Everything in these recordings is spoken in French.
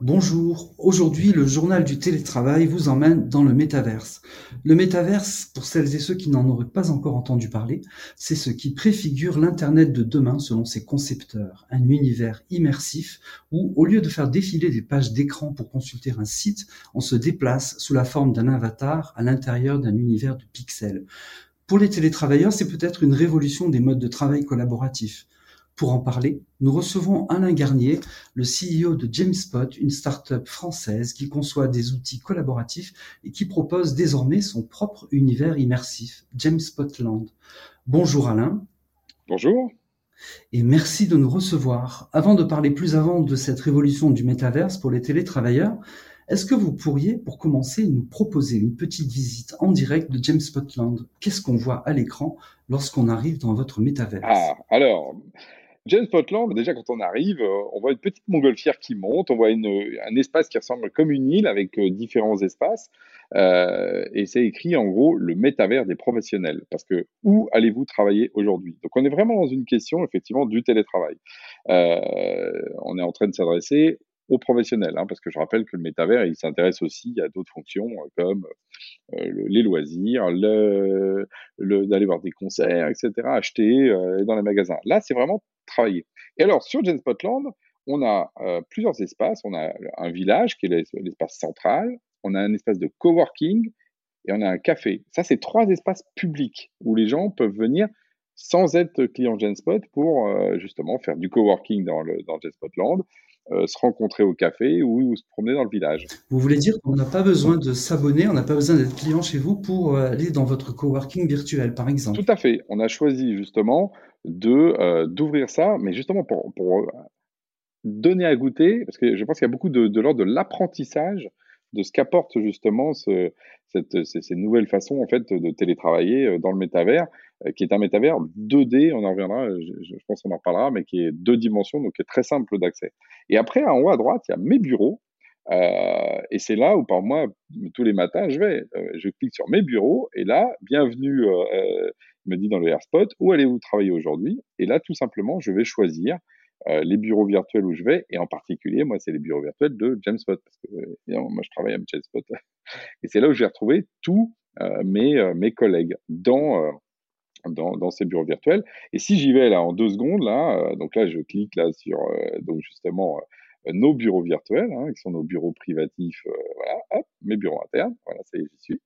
Bonjour, aujourd'hui le journal du télétravail vous emmène dans le métaverse. Le métaverse, pour celles et ceux qui n'en auraient pas encore entendu parler, c'est ce qui préfigure l'Internet de demain selon ses concepteurs. Un univers immersif où, au lieu de faire défiler des pages d'écran pour consulter un site, on se déplace sous la forme d'un avatar à l'intérieur d'un univers de pixels. Pour les télétravailleurs, c'est peut-être une révolution des modes de travail collaboratifs. Pour en parler, nous recevons Alain Garnier, le CEO de Jamespot, une start-up française qui conçoit des outils collaboratifs et qui propose désormais son propre univers immersif, Jamespotland. Bonjour Alain. Bonjour. Et merci de nous recevoir. Avant de parler plus avant de cette révolution du métaverse pour les télétravailleurs, est-ce que vous pourriez, pour commencer, nous proposer une petite visite en direct de Jamespotland Qu'est-ce qu'on voit à l'écran lorsqu'on arrive dans votre métaverse? Ah, alors, James Spotland, déjà quand on arrive, euh, on voit une petite montgolfière qui monte, on voit un espace qui ressemble comme une île avec euh, différents espaces. Euh, et c'est écrit en gros le métavers des professionnels. Parce que où allez-vous travailler aujourd'hui? Donc on est vraiment dans une question effectivement du télétravail. on est en train de s'adresser aux professionnels, hein, parce que je rappelle que le métavers, il s'intéresse aussi à d'autres fonctions comme les loisirs, le, d'aller voir des concerts, etc., acheter dans les magasins. Là, c'est vraiment travailler. Et alors, sur Genspotland, on a euh, plusieurs espaces. On a un village qui est l'espace central, on a un espace de coworking et on a un café. Ça, c'est trois espaces publics où les gens peuvent venir sans être clients Genspot pour euh, justement faire du coworking dans Genspotland, euh, se rencontrer au café ou, se promener dans le village. Vous voulez dire qu'on n'a pas besoin de s'abonner, on n'a pas besoin d'être client chez vous pour aller dans votre coworking virtuel, par exemple? Tout à fait. On a choisi justement de euh, d'ouvrir ça, mais justement pour, pour, euh, donner à goûter, parce que je pense qu'il y a beaucoup de, de l'ordre de l'apprentissage de ce qu'apporte justement ce, cette, ces, nouvelles façons en fait de télétravailler euh, dans le métavers, qui est un métavers 2D, on en reviendra, je, pense qu'on en reparlera, mais qui est deux dimensions, donc qui est très simple d'accès. Et après, en haut à droite, il y a mes bureaux, euh, et c'est là où, par moi, tous les matins, je vais, je clique sur mes bureaux, et là, bienvenue euh, me dit dans le AirSpot où allez-vous travailler aujourd'hui? Et là, tout simplement, je vais choisir euh, les bureaux virtuels où je vais, et en particulier, moi, c'est les bureaux virtuels de Jamespot, parce que moi, je travaille à Jamespot. et c'est là où je vais retrouver tous euh, mes, euh, mes collègues dans, dans, ces bureaux virtuels. Et si j'y vais là en deux secondes, là, donc là, je clique là sur, donc justement, nos bureaux virtuels, hein, qui sont nos bureaux privatifs, euh, voilà, hop, mes bureaux internes, voilà, ça y est, j'y suis.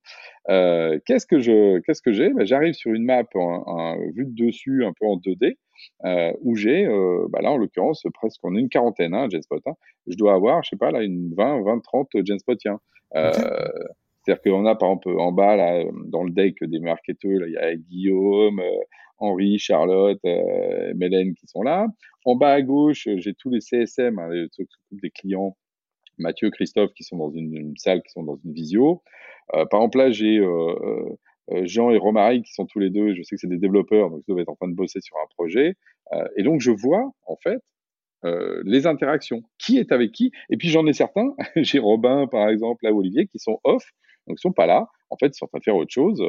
Euh, qu'est-ce que je, qu'est-ce que j'ai? Ben, J'arrive sur une map en, vue de dessus, un peu en 2D, euh, où j'ai, bah là, en l'occurrence, presque, on est une quarantaine, hein, Genspot. Hein. Je dois avoir, je sais pas, là, une 20, 20, 30 Genspotiens. C'est-à-dire qu'on a, par exemple, en bas, là, dans le deck des marketeurs, il y a Guillaume, Henri, Charlotte, euh, Mélène qui sont là. En bas à gauche, j'ai tous les CSM, hein, des clients, Mathieu, Christophe, qui sont dans une, salle, qui sont dans une visio. Euh, par exemple, là, j'ai euh, Jean et Romary, qui sont tous les deux, je sais que c'est des développeurs, donc ils doivent être en train de bosser sur un projet. et donc, je vois, en fait, les interactions. Qui est avec qui? Et puis, j'en ai certains, j'ai Robin, par exemple, là, Olivier, qui sont off, donc ils sont pas là. En fait, ils sont en train de faire autre chose.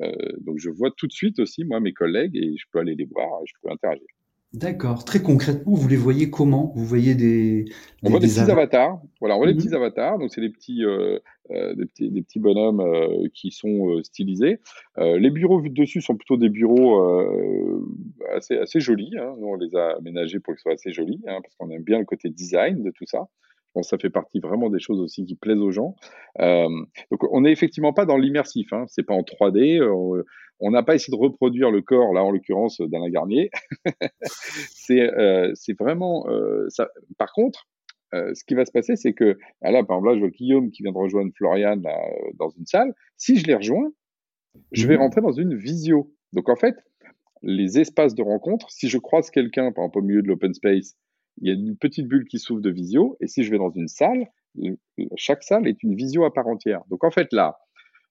Euh, donc je vois tout de suite aussi, moi, mes collègues, et je peux aller les voir, je peux interagir. D'accord. Très concrètement, vous les voyez comment? Vous voyez des, On voit des, petits avatars. Voilà, on voit des mhm. petits avatars. Donc c'est des petits, euh, euh, des petits, des petits bonhommes qui sont stylisés. les bureaux vus dessus sont plutôt des bureaux assez, assez jolis. Hein. Nous on les a aménagés pour qu'ils soient assez jolis, hein, parce qu'on aime bien le côté design de tout ça. Je pense que ça fait partie vraiment des choses aussi qui plaisent aux gens. Euh, donc, on n'est effectivement pas dans l'immersif. Hein. C'est pas en 3D. Euh, on n'a pas essayé de reproduire le corps, là en l'occurrence d'Alain Garnier. c'est euh, vraiment ça. Par contre, ce qui va se passer, c'est que ah là, par exemple, là, je vois Guillaume qui vient de rejoindre Florian dans une salle. Si je les rejoins, je vais mmh rentrer dans une visio. Donc en fait, les espaces de rencontre, si je croise quelqu'un, par exemple au milieu de l'open space, il y a une petite bulle qui s'ouvre de visio, et si je vais dans une salle, chaque salle est une visio à part entière. Donc en fait là,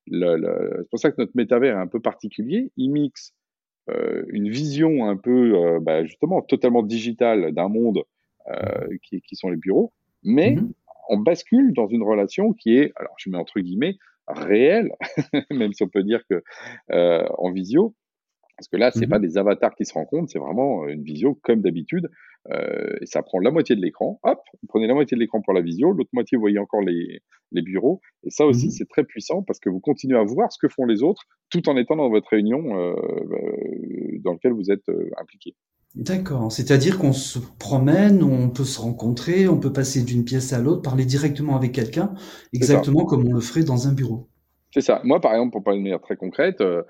c'est pour ça que notre métavers est un peu particulier. Il mixe euh, une vision un peu, euh, bah, justement, totalement digitale d'un monde euh, qui, qui, sont les bureaux, mais mm-hmm. on bascule dans une relation qui est, alors je mets entre guillemets, réelle, même si on peut dire que en visio, parce que là, c'est mmh pas des avatars qui se rencontrent, c'est vraiment une visio comme d'habitude. Euh, et ça prend la moitié de l'écran. Hop, vous prenez la moitié de l'écran pour la visio, l'autre moitié, vous voyez encore les, les bureaux. Et ça aussi, mmh c'est très puissant parce que vous continuez à voir ce que font les autres tout en étant dans votre réunion euh, euh dans laquelle vous êtes impliqué. D'accord, c'est-à-dire qu'on se promène, on peut se rencontrer, on peut passer d'une pièce à l'autre, parler directement avec quelqu'un, exactement comme on le ferait dans un bureau. C'est ça. Moi, par exemple, pour parler de manière très concrète, euh,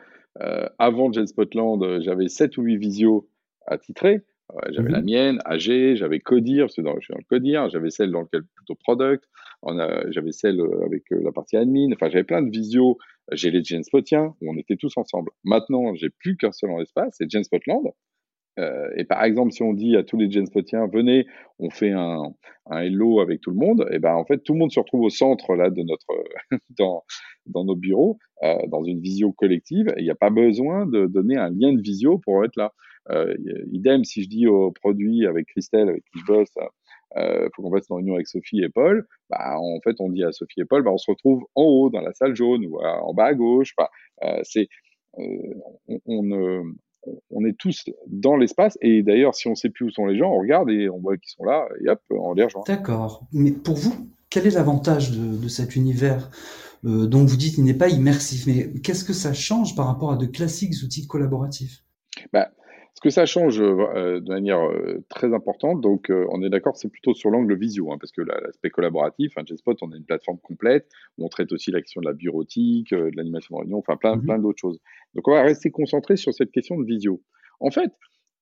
avant Jet Spotland, j'avais 7 ou 8 visios à titrer. J'avais la mhm. mienne, AG, j'avais Codir, dans, je suis dans le Codir, j'avais celle dans lequel plutôt product, j'avais celle euh, avec la partie admin, enfin j'avais plein de visios. J'ai les Spotiens où on était tous ensemble. Maintenant, j'ai plus qu'un seul en espace, c'est Genspotland. Euh, et par exemple, si on dit à tous les Genspotiens, venez, on fait un, un hello avec tout le monde, et ben en fait, tout le monde se retrouve au centre là de notre dans dans nos bureaux, euh, dans une visio collective. Il n'y a pas besoin de donner un lien de visio pour être là. Euh, idem, si je dis au produit avec Christelle, avec qui je bosse, euh, faut qu'on fasse une réunion avec Sophie et Paul. Bah, en fait, on dit à Sophie et Paul, bah, on se retrouve en haut dans la salle jaune ou en bas à gauche. Bah, euh, c'est euh, on est tous dans l'espace. Et d'ailleurs, si on ne sait plus où sont les gens, on regarde et on voit qu'ils sont là, et hop, on les rejoint. D'accord. Mais pour vous, quel est l'avantage de, cet univers? Euh, dont vous dites qu'il n'est pas immersif Mais qu'est-ce que ça change par rapport à de classiques outils collaboratifs? Bah, ce que ça change euh, de manière euh, très importante, donc euh, on est d'accord, c'est plutôt sur l'angle visio, hein, parce que l'aspect collaboratif, hein, G-Spot, on a une plateforme complète où on traite aussi la question de la bureautique, de l'animation de réunion, enfin plein, mmh plein d'autres choses. Donc on va rester concentré sur cette question de visio. En fait,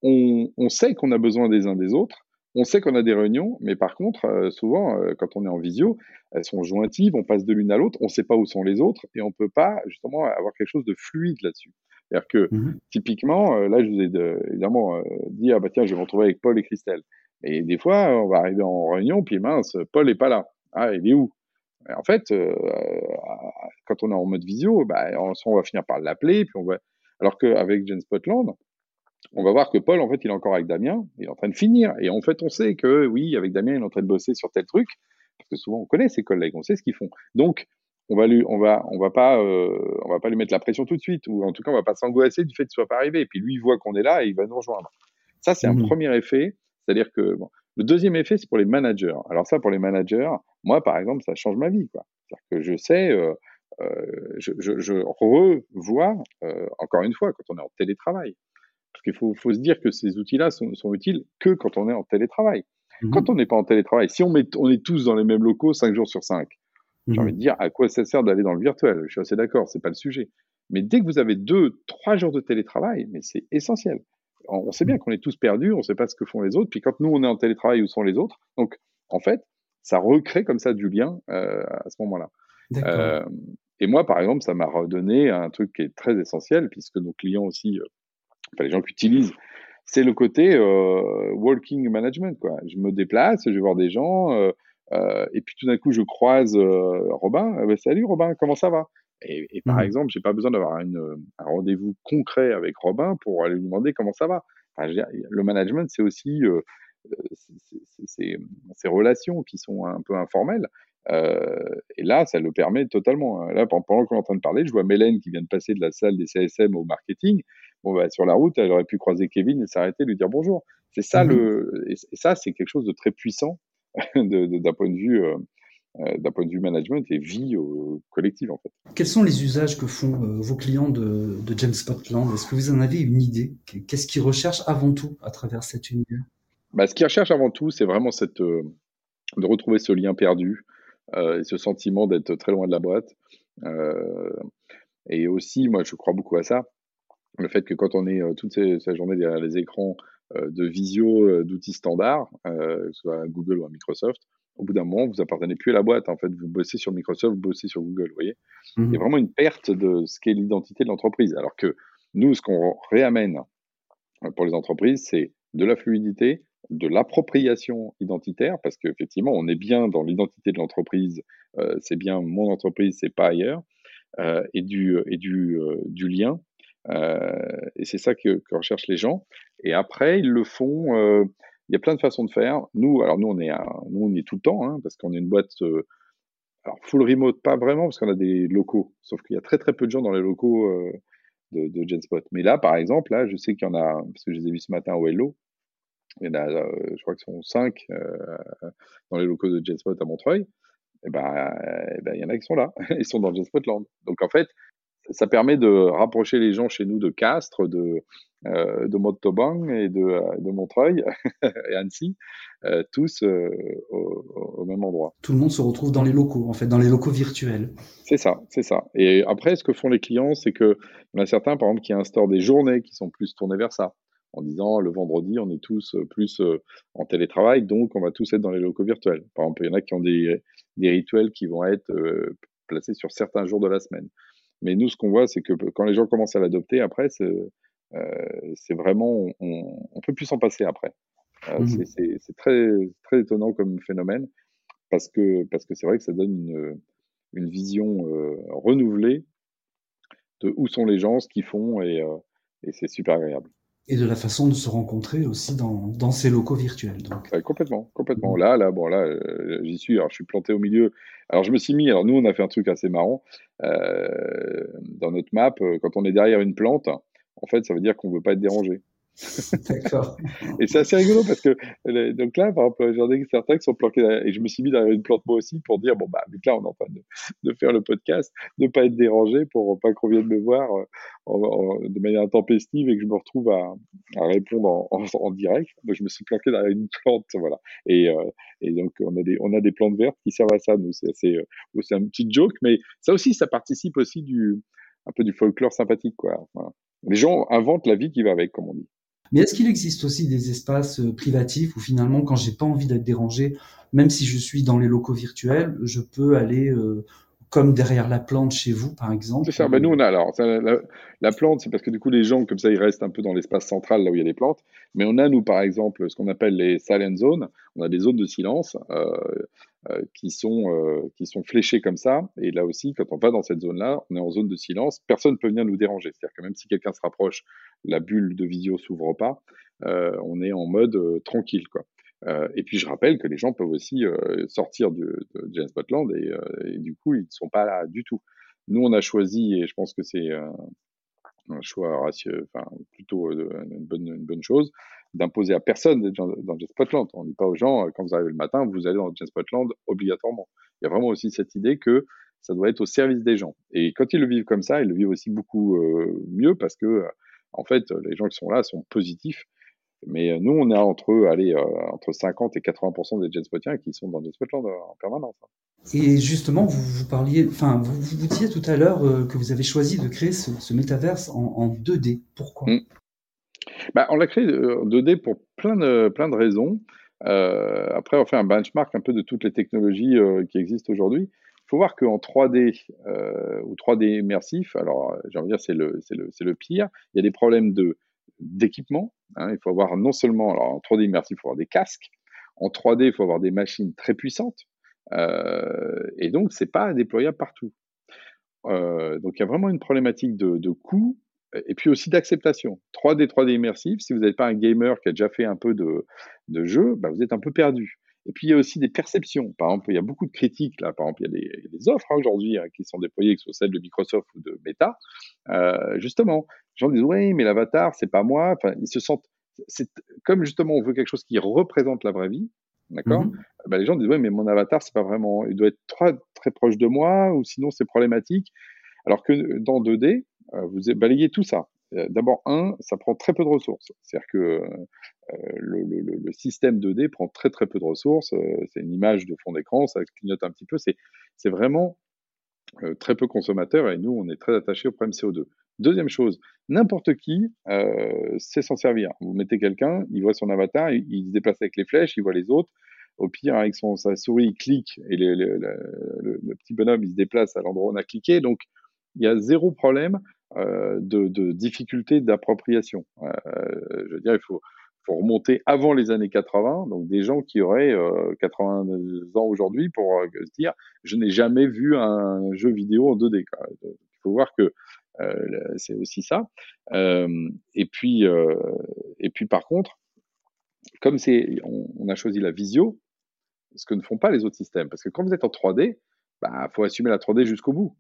on, on sait qu'on a besoin des uns des autres, on sait qu'on a des réunions, mais par contre, souvent, quand on est en visio, elles sont jointives, on passe de l'une à l'autre, on ne sait pas où sont les autres, et on ne peut pas justement avoir quelque chose de fluide là-dessus. C'est-à-dire que mmh typiquement, euh, là, je vous ai de, évidemment euh, dit ah bah tiens, je vais me retrouver avec Paul et Christelle. Et des fois, on va arriver en réunion, puis mince, Paul est pas là. Ah, il est où? En fait, euh, quand on est en mode visio, bah, on, on va finir par l'appeler, puis on va. Alors qu'avec Jen Spotland, on va voir que Paul, en fait, il est encore avec Damien, il est en train de finir. Et en fait, on sait que oui, avec Damien, il est en train de bosser sur tel truc, parce que souvent on connaît ses collègues, on sait ce qu'ils font. Donc, on va lui, on va, on va pas, euh, on va pas lui mettre la pression tout de suite, ou en tout cas, on va pas s'angoisser du fait qu'il soit pas arrivé. Et puis lui, il voit qu'on est là et il va nous rejoindre. Ça, c'est un mmh premier effet. C'est-à-dire que bon, le deuxième effet, c'est pour les managers. Alors ça, pour les managers, moi, par exemple, ça change ma vie. C'est-à-dire que je sais, euh, euh, je, je, je, revois, encore une fois, quand on est en télétravail. Parce qu'il faut, faut se dire que ces outils-là sont, sont utiles que quand on est en télétravail. Mmh quand on n'est pas en télétravail, si on, met, on est tous dans les mêmes locaux 5 jours sur 5, j'ai envie mmh. de dire, à quoi ça sert d'aller dans le virtuel Je suis assez d'accord, c'est pas le sujet. Mais dès que vous avez deux, trois jours de télétravail, mais c'est essentiel. On, sait bien mmh. qu'on est tous perdus, on ne sait pas ce que font les autres. Puis quand nous, on est en télétravail, où sont les autres Donc, en fait, ça recrée comme ça du lien euh, à ce moment-là. Euh, et moi, par exemple, ça m'a redonné un truc qui est très essentiel, puisque nos clients aussi, euh, enfin les gens qui utilisent, c'est le côté euh, walking management. Quoi. Je me déplace, je vais voir des gens, euh, euh, et puis tout d'un coup, je croise Robin. Euh, bah, salut Robin, comment ça va? Et, et, par mmh. exemple, j'ai pas besoin d'avoir un rendez-vous concret avec Robin pour aller lui demander comment ça va. Enfin, dire, le management, c'est aussi ces relations qui sont un peu informelles. Euh, et là, ça le permet totalement. Hein. Là, pendant qu'on est en train de parler, je vois Mélène qui vient de passer de la salle des CSM au marketing. Bon, bah, sur la route, elle aurait pu croiser Kevin et s'arrêter, lui dire bonjour. C'est ça mmh le, et ça, c'est quelque chose de très puissant d'un point de vue euh, euh, d'un point de vue management et vie collective en fait. Quels sont les usages que font euh, vos clients de, de James Spotland Est-ce que vous en avez une idée? Qu'est-ce qu'ils recherchent avant tout à travers cet univers? Bah, Ce qu'ils recherchent avant tout, c'est vraiment cette, de retrouver ce lien perdu et ce sentiment d'être très loin de la boîte. et aussi, moi, je crois beaucoup à ça, le fait que quand on est toute sa journée derrière les écrans euh, de visio euh, d'outils standards, euh, soit Google ou Microsoft, au bout d'un moment, vous appartenez plus à la boîte. En fait, vous bossez sur Microsoft, vous bossez sur Google. Vous voyez, mmh il y a vraiment une perte de ce qu'est l'identité de l'entreprise. Alors que nous, ce qu'on réamène pour les entreprises, c'est de la fluidité, de l'appropriation identitaire, parce qu'effectivement, on est bien dans l'identité de l'entreprise. Euh, c'est bien mon entreprise, c'est pas ailleurs, euh, et du et du, euh, du lien et c'est ça que, recherchent les gens. Et après, ils le font il y a plein de façons de faire. Nous, alors nous, on est, nous, on est tout le temps, hein, parce qu'on est une boîte, alors full remote, pas vraiment, parce qu'on a des locaux. Sauf qu'il y a très très peu de gens dans les locaux de, de Genspot. Mais là, par exemple, là, je sais qu'il y en a, parce que je les ai vus ce matin au Hello, il y en a, euh, je crois que ce sont cinq dans les locaux de Genspot à Montreuil. Et ben, eh ben, il y en a qui sont là. Ils sont dans Genspotland. Donc en fait, ça permet de rapprocher les gens chez nous de Castres, de, euh, de Montauban et de, euh, de Montreuil et Annecy, euh, tous euh, au, au, même endroit. Tout le monde se retrouve dans les locaux, en fait, dans les locaux virtuels. C'est ça, c'est ça. Et après, ce que font les clients, c'est que y en a certains, par exemple, qui instaurent des journées qui sont plus tournées vers ça en disant le vendredi, on est tous plus en télétravail, donc on va tous être dans les locaux virtuels. Par exemple, il y en a qui ont des, des rituels qui vont être placés sur certains jours de la semaine. Mais nous, ce qu'on voit, c'est que quand les gens commencent à l'adopter, après, c'est euh, vraiment, on, on peut plus s'en passer après. Euh, mmh. C'est très, très étonnant comme phénomène parce que parce que c'est vrai que ça donne une, une vision euh, renouvelée de où sont les gens, ce qu'ils font, et, et c'est super agréable et de la façon de se rencontrer aussi dans, ces locaux virtuels. Donc. complètement, complètement. Là, là, bon, là, euh, j'y suis. Alors, je suis planté au milieu. Alors, je me suis mis. Alors, nous, on a fait un truc assez marrant euh, dans notre map. Euh, quand on est derrière une plante, en fait, ça veut dire qu'on ne veut pas être dérangé. D'accord. et c'est assez rigolo parce que donc là, par exemple, j'en ai certains qui sont planqués et je me suis mis derrière une plante moi aussi pour dire bon bah vu que là on est en train de, faire le podcast, ne pas être dérangé pour pas qu'on vienne me voir euh, de manière intempestive et que je me retrouve à, répondre en, direct. Donc je me suis planqué derrière une plante, voilà. Et, euh, et donc on a des on a des plantes vertes qui servent à ça. Nous c'est euh, c'est un petit joke, mais ça aussi ça participe aussi du un peu du folklore sympathique quoi. Les gens inventent la vie qui va avec, comme on dit. Mais est-ce qu'il existe aussi des espaces euh, privatifs où finalement, quand j'ai pas envie d'être dérangé, même si je suis dans les locaux virtuels, je peux aller euh, comme derrière la plante chez vous, par exemple? C'est ça. Ben, nous, on a alors la, la plante, c'est parce que du coup, les gens comme ça, ils restent un peu dans l'espace central là où il y a les plantes. Mais on a nous, par exemple, ce qu'on appelle les silent zones. On a des zones de silence euh, qui sont euh, qui sont fléchées comme ça. Et là aussi, quand on va dans cette zone-là, on est en zone de silence. Personne ne peut venir nous déranger. C'est-à-dire que même si quelqu'un se rapproche, la bulle de visio s'ouvre pas. Euh, on est en mode euh, tranquille, quoi. Euh, et puis je rappelle que les gens peuvent aussi euh, sortir de, de James Botland et, euh, et, du coup ils ne sont pas là du tout. Nous on a choisi et je pense que c'est un choix ratieux, enfin plutôt une bonne chose d'imposer à personne d'être dans, dans Spotland. On ne dit pas aux gens quand vous arrivez le matin vous allez dans James Spotland obligatoirement. Il y a vraiment aussi cette idée que ça doit être au service des gens. Et quand ils le vivent comme ça, ils le vivent aussi beaucoup mieux parce que en fait les gens qui sont là sont positifs mais euh, nous, on est entre, allez, euh, entre 50 et 80% des Jetspotiens qui sont dans Jetspotland euh, en permanence. Hein. Et justement, vous, vous parliez, enfin, vous, vous disiez tout à l'heure que vous avez choisi de créer ce, ce métaverse en, en, 2D. Pourquoi? Mmh. Bah, On l'a créé en 2D pour plein de, raisons. Euh, après, on fait un benchmark un peu de toutes les technologies euh, qui existent aujourd'hui. Il faut voir qu'en 3D euh, ou 3D immersif, alors j'ai envie de dire c'est le, pire, il y a des problèmes d'équipement. Hein. Il faut avoir non seulement, alors en 3D immersif, il faut avoir des casques. En 3D, il faut avoir des machines très puissantes. Euh, et donc, c'est pas déployable partout. Euh, donc, il y a vraiment une problématique de coût et puis aussi d'acceptation. 3D, 3D immersif, si vous n'êtes pas un gamer qui a déjà fait un peu de, de jeu, bah vous êtes un peu perdu. Et puis, il y a aussi des perceptions. Par exemple, il y a beaucoup de critiques, là. Par exemple, il y a des, il y a des offres hein, aujourd'hui hein, qui sont déployées, que ce soit celles de Microsoft ou de Meta. Euh, justement, les gens disent, oui, mais l'avatar, c'est pas moi. Enfin, ils se sentent, comme justement, on veut quelque chose qui représente la vraie vie. D'accord ben, Les gens disent, oui, mais mon avatar, c'est pas vraiment, il doit être très, très proche de moi, ou sinon c'est problématique. Alors que dans 2D, euh, vous balayez tout ça. Euh, d'abord, un, ça prend très peu de ressources. C'est-à-dire que euh, le, système 2D prend très très peu de ressources. c'est une image de fond d'écran, ça clignote un petit peu. C'est vraiment très peu consommateur et nous, on est très attachés au problème CO2. Deuxième chose, n'importe qui euh, sait s'en servir. Vous mettez quelqu'un, il voit son avatar, il, se déplace avec les flèches, il voit les autres. Au pire, avec son, sa souris, il clique et le, le, petit bonhomme, il se déplace à l'endroit où on a cliqué. Donc, il y a zéro problème euh, de, de, difficulté d'appropriation. Euh, je veux dire, il faut, faut, remonter avant les années 80, donc des gens qui auraient euh, 80 ans aujourd'hui pour euh, se dire je n'ai jamais vu un jeu vidéo en 2D. Quoi. Il faut voir que euh, c'est aussi ça. Euh, et puis, et puis par contre, comme c'est, on, a choisi la visio, ce que ne font pas les autres systèmes. Parce que quand vous êtes en 3D, il bah, faut assumer la 3D jusqu'au bout.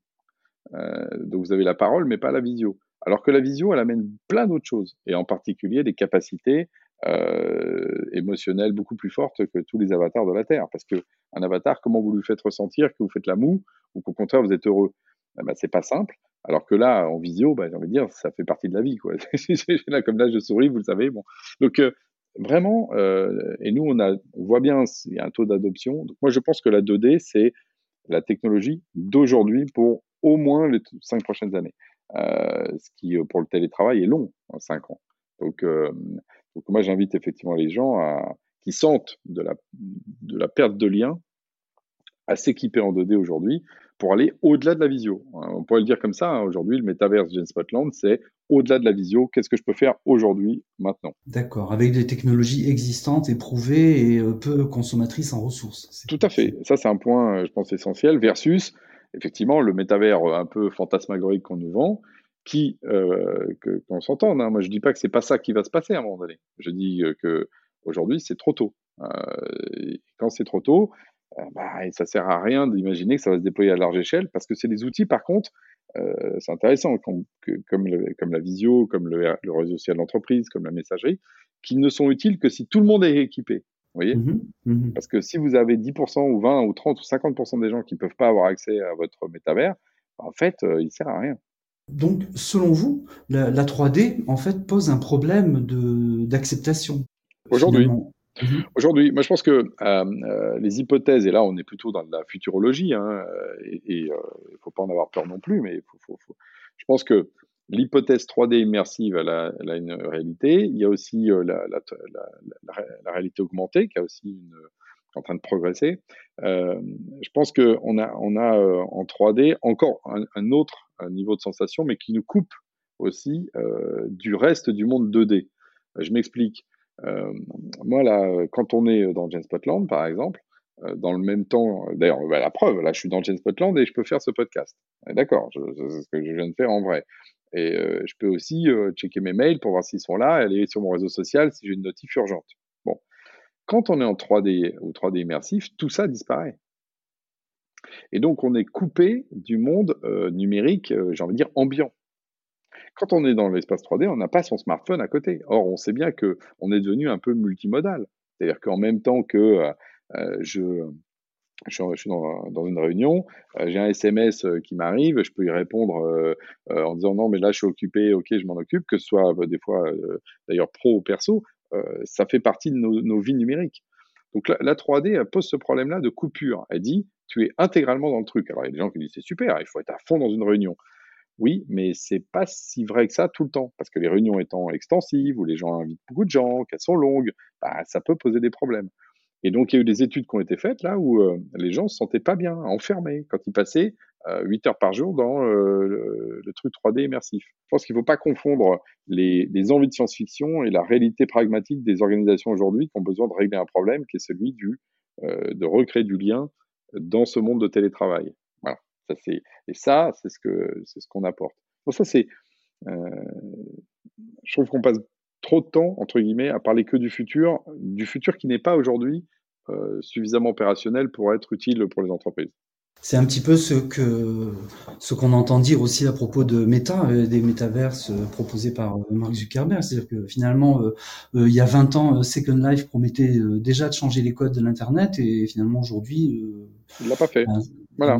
Euh, donc vous avez la parole, mais pas la visio. Alors que la visio, elle amène plein d'autres choses, et en particulier des capacités euh, émotionnelles beaucoup plus fortes que tous les avatars de la Terre. Parce que un avatar, comment vous lui faites ressentir que vous faites la moue ou qu'au contraire vous êtes heureux? Eh ben, C'est pas simple. Alors que là, en visio, bah, j'ai envie de dire, ça fait partie de la vie. Quoi. là, comme là, je souris, vous le savez. Bon. Donc, euh, vraiment, euh, et nous, on, a, on voit bien, il y a un taux d'adoption. Moi, je pense que la 2D, c'est la technologie d'aujourd'hui pour au moins les cinq prochaines années. Euh, ce qui, pour le télétravail, est long, hein, cinq ans. Donc, donc moi, j'invite effectivement les gens à, qui sentent de la, de la perte de lien à s'équiper en 2D aujourd'hui pour aller au-delà de la visio. Hein, on pourrait le dire comme ça, hein, aujourd'hui, le métaverse Gen Spotland, c'est au-delà de la visio, qu'est-ce que je peux faire aujourd'hui, maintenant? D'accord, avec des technologies existantes, éprouvées et euh, peu consommatrices en ressources. Tout à fait, ça c'est un point, euh, je pense, essentiel, versus, effectivement, le métavers euh, un peu fantasmagorique qu'on nous vend, qui, euh, qu'on s'entende, hein. moi je dis pas que c'est pas ça qui va se passer à un moment donné, je dis que aujourd'hui c'est trop tôt. Euh, quand c'est trop tôt, euh, bah, ça sert à rien d'imaginer que ça va se déployer à large échelle parce que c'est des outils, par contre, euh, c'est intéressant, comme, la visio, comme le, le réseau social d'entreprise, comme la messagerie, qui ne sont utiles que si tout le monde est équipé. Vous voyez mmh mmh Parce que si vous avez 10% ou 20 ou 30 ou 50% des gens qui ne peuvent pas avoir accès à votre métavers, en fait, euh, il ne sert à rien. Donc, selon vous, la, la, 3D, en fait, pose un problème d'acceptation. Aujourd'hui. Mhm. Aujourd'hui, moi je pense que euh, euh, les hypothèses, et là on est plutôt dans de la futurologie, hein, et il ne faut pas en avoir peur non plus, mais faut, faut, faut... je pense que l'hypothèse 3D immersive, elle a, elle a, une réalité. Il y a aussi la, la, la, réalité augmentée qui a aussi une, en train de progresser. je pense qu'on a, on a en 3D encore un, un, autre niveau de sensation, mais qui nous coupe aussi du reste du monde 2D. Je m'explique. Euh, moi, là, quand on est dans James Spotland, par exemple, euh, dans le même temps, d'ailleurs, bah, la preuve, là, je suis dans James Spotland et je peux faire ce podcast. D'accord, c'est ce que je viens de faire en vrai. Et euh, je peux aussi checker mes mails pour voir s'ils sont là, aller sur mon réseau social si j'ai une notif urgente. Bon, quand on est en 3D ou 3D immersif, tout ça disparaît. Et donc, on est coupé du monde numérique, j'ai envie de dire ambiant. Quand on est dans l'espace 3D, on n'a pas son smartphone à côté. Or, on sait bien que on est devenu un peu multimodal. C'est-à-dire qu'en même temps que euh, euh, je, suis dans, une réunion, euh, j'ai un SMS qui m'arrive, je peux y répondre en disant non, mais là je suis occupé, ok, je m'en occupe, que ce soit des fois d'ailleurs pro ou perso, ça fait partie de nos, vies numériques. Donc la, la 3D pose ce problème-là de coupure. Elle dit tu es intégralement dans le truc. Alors il y a des gens qui disent c'est super, il faut être à fond dans une réunion. Oui, mais c'est pas si vrai que ça tout le temps, parce que les réunions étant extensives, où les gens invitent beaucoup de gens, qu'elles sont longues, bah, ça peut poser des problèmes. Et donc, il y a eu des études qui ont été faites là où euh, les gens se sentaient pas bien, enfermés, quand ils passaient euh, 8 heures par jour dans euh, le, truc 3D immersif. Je pense qu'il ne faut pas confondre les, envies de science-fiction et la réalité pragmatique des organisations aujourd'hui qui ont besoin de régler un problème qui est celui du, euh, de recréer du lien dans ce monde de télétravail. Ça, c'est, et ça, c'est ce que c'est ce qu'on apporte. Bon, ça, c'est, je trouve qu'on passe trop de temps entre guillemets à parler que du futur, du futur qui n'est pas aujourd'hui suffisamment opérationnel pour être utile pour les entreprises. C'est un petit peu ce que ce qu'on entend dire aussi à propos de Meta, euh, des métaverses euh, proposés par Mark Zuckerberg. C'est-à-dire que finalement, il y a 20 ans, Second Life promettait déjà de changer les codes de l'Internet et finalement aujourd'hui... il l'a pas fait. Voilà.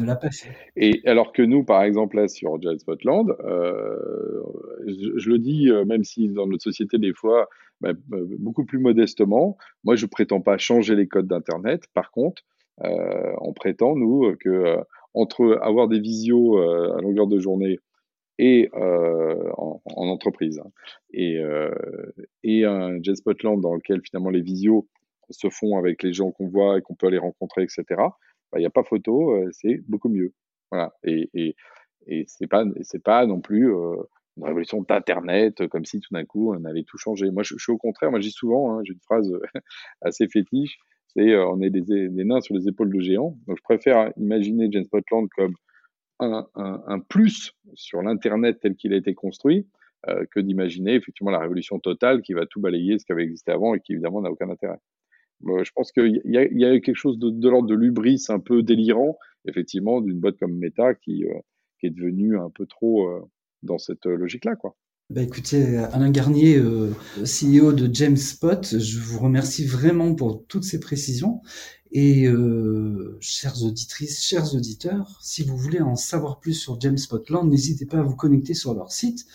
Et alors que nous, par exemple, là, sur Jazz Spotland, euh, je, le dis, euh, même si dans notre société, des fois, bah, euh, beaucoup plus modestement, moi, je prétends pas changer les codes d'Internet. Par contre, euh, on prétend, nous, que entre avoir des visios à longueur de journée et en, en, entreprise hein, et, et un Jazz Spotland dans lequel finalement les visios se font avec les gens qu'on voit et qu'on peut aller rencontrer, etc il n'y a pas photo, euh, c'est beaucoup mieux. Voilà. Et, et, et c'est pas, c'est pas non plus euh, une révolution d'Internet, euh, comme si tout d'un coup on allait tout changer. Moi, je, suis au contraire. Moi, je dis souvent, hein, j'ai une phrase assez fétiche, c'est on est des, nains sur les épaules de géants. Donc, je préfère imaginer James Spotland comme un plus sur l'Internet tel qu'il a été construit, que d'imaginer effectivement la révolution totale qui va tout balayer ce qui avait existé avant et qui évidemment n'a aucun intérêt. Je pense qu'il y, y, a quelque chose de, l'ordre de l'ubris un peu délirant, effectivement, d'une boîte comme Meta qui, qui est devenue un peu trop dans cette logique-là, quoi. Bah écoutez, Alain Garnier, euh, CEO de James Spot, je vous remercie vraiment pour toutes ces précisions. Et euh, chères auditrices, chers auditeurs, si vous voulez en savoir plus sur James Spotland, n'hésitez pas à vous connecter sur leur site.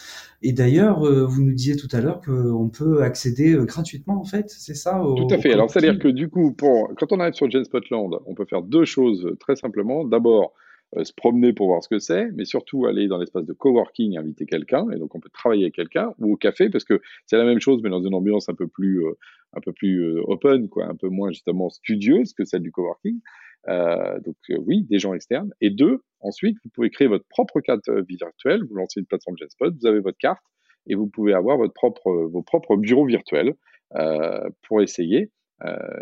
Et d'ailleurs, euh, vous nous disiez tout à l'heure qu'on peut accéder euh, gratuitement, en fait, c'est ça Tout à fait. Alors, c'est-à-dire que du coup, pour, quand on arrive sur James Spotland, on peut faire deux choses très simplement. D'abord, euh, se promener pour voir ce que c'est, mais surtout aller dans l'espace de coworking, inviter quelqu'un, et donc on peut travailler avec quelqu'un, ou au café, parce que c'est la même chose, mais dans une ambiance un peu plus, euh, un peu plus euh, open, quoi, un peu moins justement studieuse que celle du coworking. Euh, donc oui, des gens externes. Et deux, ensuite, vous pouvez créer votre propre carte virtuelle, vous lancez une plateforme GenSpot, vous avez votre carte, et vous pouvez avoir votre propre, vos propres bureaux virtuels pour essayer.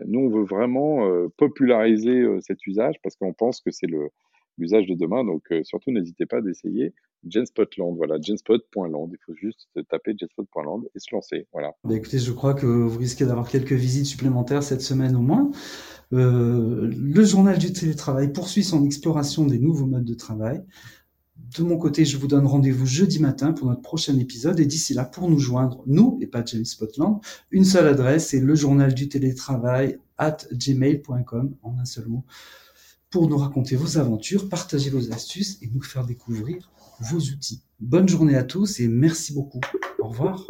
nous, on veut vraiment populariser cet usage parce qu'on pense que c'est le, l'usage de demain. Donc, euh, surtout, n'hésitez pas d'essayer Genspotland. Voilà, genspot.land. Il faut juste taper genspot.land et se lancer. Voilà. Bah, écoutez, je crois que vous risquez d'avoir quelques visites supplémentaires cette semaine au moins. Euh, le journal du télétravail poursuit son exploration des nouveaux modes de travail. De mon côté, je vous donne rendez-vous jeudi matin pour notre prochain épisode. Et d'ici là, pour nous joindre, nous et pas James Spotland, une seule adresse, c'est le journal du télétravail at gmail.com en un seul mot pour nous raconter vos aventures, partager vos astuces et nous faire découvrir vos outils. Bonne journée à tous et merci beaucoup. Au revoir.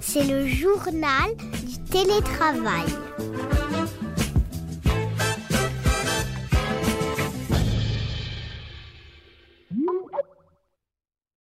C'est le journal du télétravail.